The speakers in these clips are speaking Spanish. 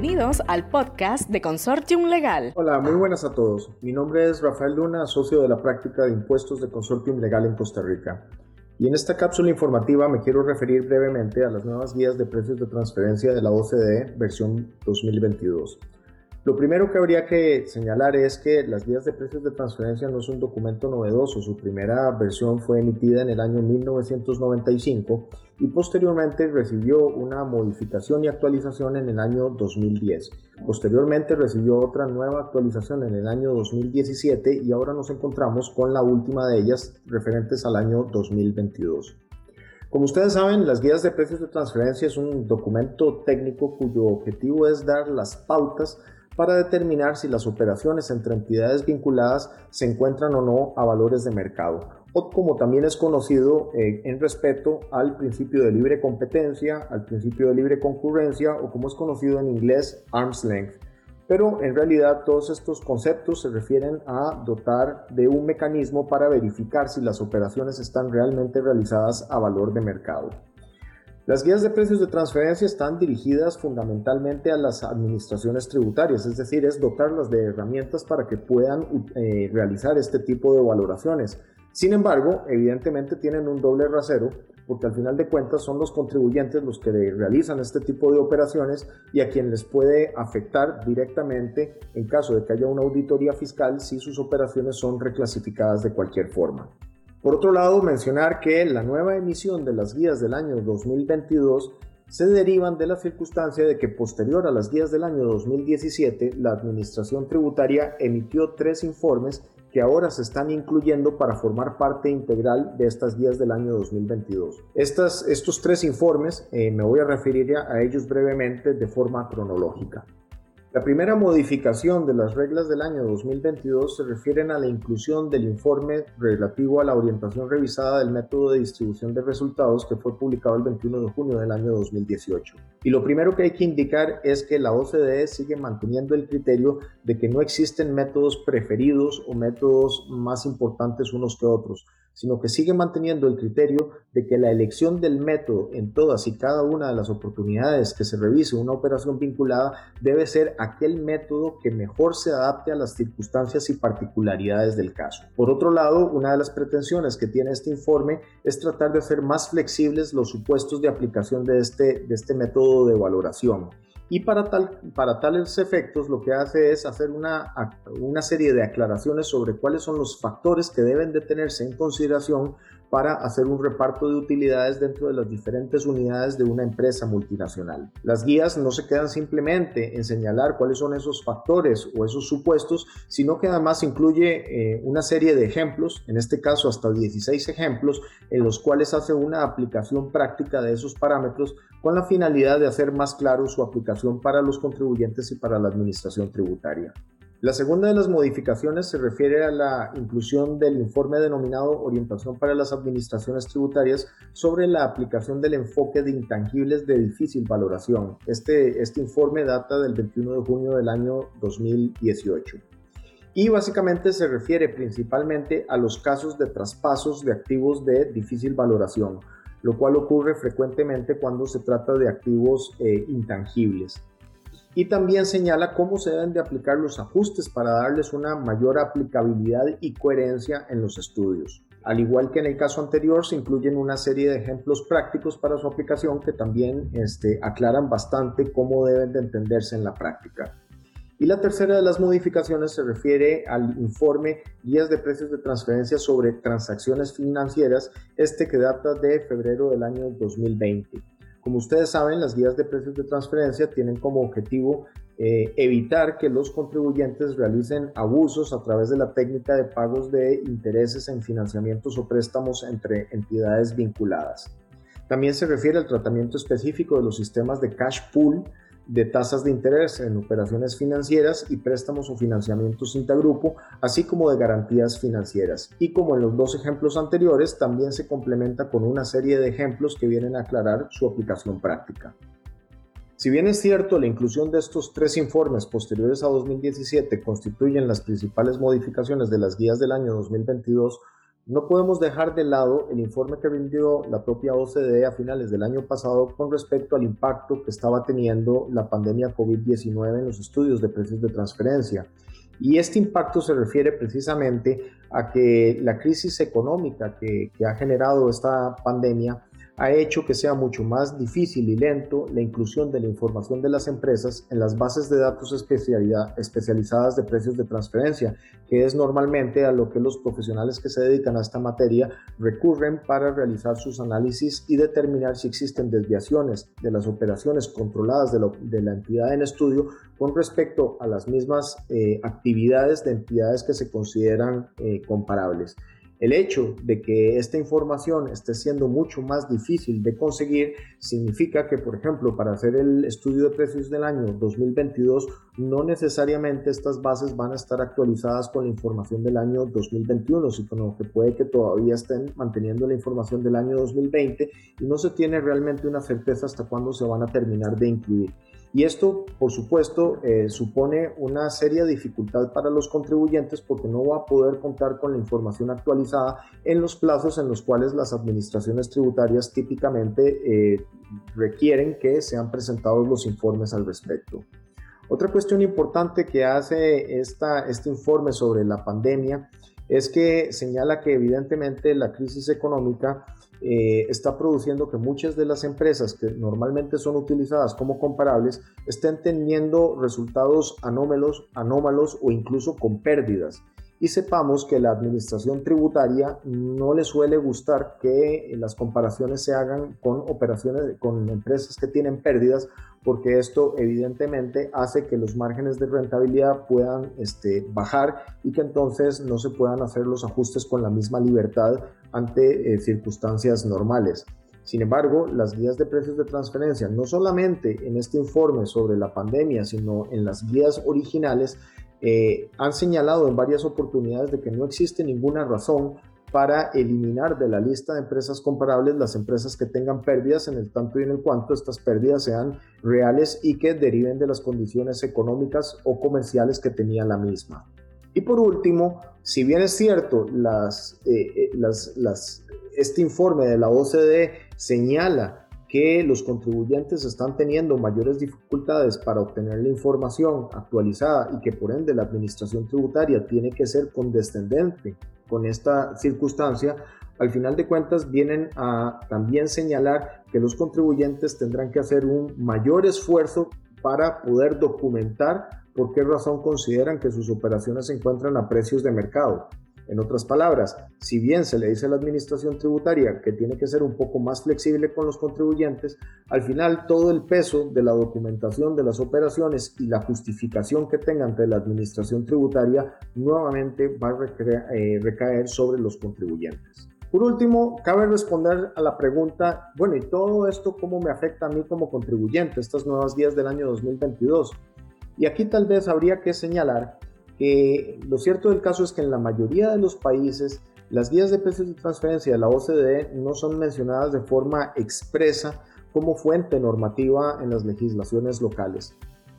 Bienvenidos al podcast de Consortium Legal. Hola, muy buenas a todos. Mi nombre es Rafael Luna, socio de la práctica de impuestos de Consortium Legal en Costa Rica. Y en esta cápsula informativa me quiero referir brevemente a las nuevas guías de precios de transferencia de la OCDE versión 2022. Lo primero que habría que señalar es que las guías de precios de transferencia no es un documento novedoso. Su primera versión fue emitida en el año 1995 y posteriormente recibió una modificación y actualización en el año 2010. Posteriormente recibió otra nueva actualización en el año 2017 y ahora nos encontramos con la última de ellas referentes al año 2022. Como ustedes saben, las guías de precios de transferencia es un documento técnico cuyo objetivo es dar las pautas para determinar si las operaciones entre entidades vinculadas se encuentran o no a valores de mercado, o como también es conocido eh, en respeto al principio de libre competencia, al principio de libre concurrencia o como es conocido en inglés arm's length. Pero en realidad todos estos conceptos se refieren a dotar de un mecanismo para verificar si las operaciones están realmente realizadas a valor de mercado. Las guías de precios de transferencia están dirigidas fundamentalmente a las administraciones tributarias, es decir, es dotarlas de herramientas para que puedan eh, realizar este tipo de valoraciones. Sin embargo, evidentemente tienen un doble rasero porque al final de cuentas son los contribuyentes los que realizan este tipo de operaciones y a quien les puede afectar directamente en caso de que haya una auditoría fiscal si sus operaciones son reclasificadas de cualquier forma. Por otro lado, mencionar que la nueva emisión de las guías del año 2022 se derivan de la circunstancia de que posterior a las guías del año 2017, la Administración Tributaria emitió tres informes que ahora se están incluyendo para formar parte integral de estas guías del año 2022. Estas, estos tres informes eh, me voy a referir a ellos brevemente de forma cronológica. La primera modificación de las reglas del año 2022 se refieren a la inclusión del informe relativo a la orientación revisada del método de distribución de resultados que fue publicado el 21 de junio del año 2018. Y lo primero que hay que indicar es que la OCDE sigue manteniendo el criterio de que no existen métodos preferidos o métodos más importantes unos que otros, sino que sigue manteniendo el criterio de que la elección del método en todas y cada una de las oportunidades que se revise una operación vinculada debe ser aquel método que mejor se adapte a las circunstancias y particularidades del caso. Por otro lado, una de las pretensiones que tiene este informe es tratar de hacer más flexibles los supuestos de aplicación de este, de este método de valoración. Y para, tal, para tales efectos lo que hace es hacer una, una serie de aclaraciones sobre cuáles son los factores que deben de tenerse en consideración para hacer un reparto de utilidades dentro de las diferentes unidades de una empresa multinacional. Las guías no se quedan simplemente en señalar cuáles son esos factores o esos supuestos, sino que además incluye eh, una serie de ejemplos, en este caso hasta 16 ejemplos, en los cuales hace una aplicación práctica de esos parámetros con la finalidad de hacer más claro su aplicación para los contribuyentes y para la administración tributaria. La segunda de las modificaciones se refiere a la inclusión del informe denominado Orientación para las Administraciones Tributarias sobre la aplicación del enfoque de intangibles de difícil valoración. Este, este informe data del 21 de junio del año 2018 y básicamente se refiere principalmente a los casos de traspasos de activos de difícil valoración, lo cual ocurre frecuentemente cuando se trata de activos eh, intangibles y también señala cómo se deben de aplicar los ajustes para darles una mayor aplicabilidad y coherencia en los estudios. Al igual que en el caso anterior, se incluyen una serie de ejemplos prácticos para su aplicación que también este, aclaran bastante cómo deben de entenderse en la práctica. Y la tercera de las modificaciones se refiere al informe Guías de Precios de Transferencia sobre Transacciones Financieras, este que data de febrero del año 2020. Como ustedes saben, las guías de precios de transferencia tienen como objetivo eh, evitar que los contribuyentes realicen abusos a través de la técnica de pagos de intereses en financiamientos o préstamos entre entidades vinculadas. También se refiere al tratamiento específico de los sistemas de cash pool de tasas de interés en operaciones financieras y préstamos o financiamientos intergrupo, así como de garantías financieras. Y como en los dos ejemplos anteriores, también se complementa con una serie de ejemplos que vienen a aclarar su aplicación práctica. Si bien es cierto, la inclusión de estos tres informes posteriores a 2017 constituyen las principales modificaciones de las guías del año 2022, No podemos dejar de lado el informe que rindió la propia OCDE a finales del año pasado con respecto al impacto que estaba teniendo la pandemia COVID-19 en los estudios de precios de transferencia. Y este impacto se refiere precisamente a que la crisis económica que, que ha generado esta pandemia ha hecho que sea mucho más difícil y lento la inclusión de la información de las empresas en las bases de datos especializadas de precios de transferencia, que es normalmente a lo que los profesionales que se dedican a esta materia recurren para realizar sus análisis y determinar si existen desviaciones de las operaciones controladas de, la entidad en estudio con respecto a las mismas eh, actividades de entidades que se consideran eh, comparables. El hecho de que esta información esté siendo mucho más difícil de conseguir significa que, por ejemplo, para hacer el estudio de precios del año 2022, no necesariamente estas bases van a estar actualizadas con la información del año 2021, sino que puede que todavía estén manteniendo la información del año 2020 y no se tiene realmente una certeza hasta cuándo se van a terminar de incluir. Y esto, por supuesto, eh, supone una seria dificultad para los contribuyentes porque no va a poder contar con la información actualizada en los plazos en los cuales las administraciones tributarias típicamente eh, requieren que sean presentados los informes al respecto. Otra cuestión importante que hace esta, este informe sobre la pandemia es que señala que evidentemente la crisis económica eh, está produciendo que muchas de las empresas que normalmente son utilizadas como comparables estén teniendo resultados anómalos, anómalos o incluso con pérdidas y sepamos que la administración tributaria no le suele gustar que las comparaciones se hagan con operaciones con empresas que tienen pérdidas porque esto evidentemente hace que los márgenes de rentabilidad puedan este, bajar y que entonces no se puedan hacer los ajustes con la misma libertad ante eh, circunstancias normales. Sin embargo, las guías de precios de transferencia, no solamente en este informe sobre la pandemia, sino en las guías originales, eh, han señalado en varias oportunidades de que no existe ninguna razón para eliminar de la lista de empresas comparables las empresas que tengan pérdidas en el tanto y en el cuanto estas pérdidas sean reales y que deriven de las condiciones económicas o comerciales que tenía la misma. Y por último, si bien es cierto, las, eh, eh, este informe de la OCDE señala que los contribuyentes están teniendo mayores dificultades para obtener la información actualizada y que por ende la administración tributaria tiene que ser condescendente con esta circunstancia, al final de cuentas vienen a también señalar que los contribuyentes tendrán que hacer un mayor esfuerzo para poder documentar por qué razón consideran que sus operaciones se encuentran a precios de mercado. En otras palabras, si bien se le dice a la administración tributaria que tiene que ser un poco más flexible con los contribuyentes, al final todo el peso de la documentación de las operaciones y la justificación que tenga ante la administración tributaria nuevamente va a eh, recaer sobre los contribuyentes. Por último, cabe responder a la pregunta, bueno, ¿y todo esto cómo me afecta a mí como contribuyente, estas nuevas guías del año 2022? Y aquí tal vez habría que señalar que lo cierto del caso es que en la mayoría de los países las guías de precios de transferencia de la OCDE no son mencionadas de forma expresa como fuente normativa en las legislaciones locales.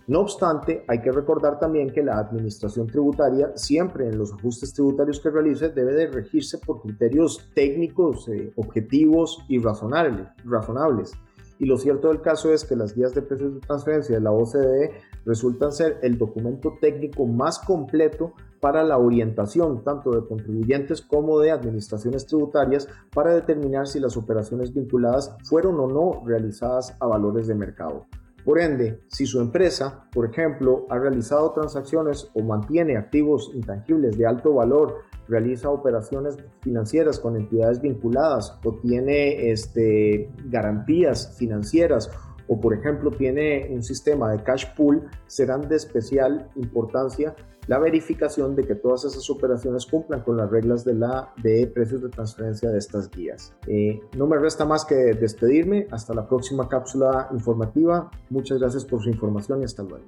No obstante, hay que recordar también que la administración tributaria siempre en los ajustes tributarios que realice debe de regirse por criterios técnicos, eh, objetivos y razonables. Y lo cierto del caso es que las guías de precios de transferencia de la OCDE resultan ser el documento técnico más completo para la orientación tanto de contribuyentes como de administraciones tributarias para determinar si las operaciones vinculadas fueron o no realizadas a valores de mercado. Por ende, si su empresa, por ejemplo, ha realizado transacciones o mantiene activos intangibles de alto valor, realiza operaciones financieras con entidades vinculadas o tiene este, garantías financieras o por ejemplo tiene un sistema de cash pool, serán de especial importancia la verificación de que todas esas operaciones cumplan con las reglas de la de precios de transferencia de estas guías. Eh, no me resta más que despedirme. Hasta la próxima cápsula informativa. Muchas gracias por su información y hasta luego.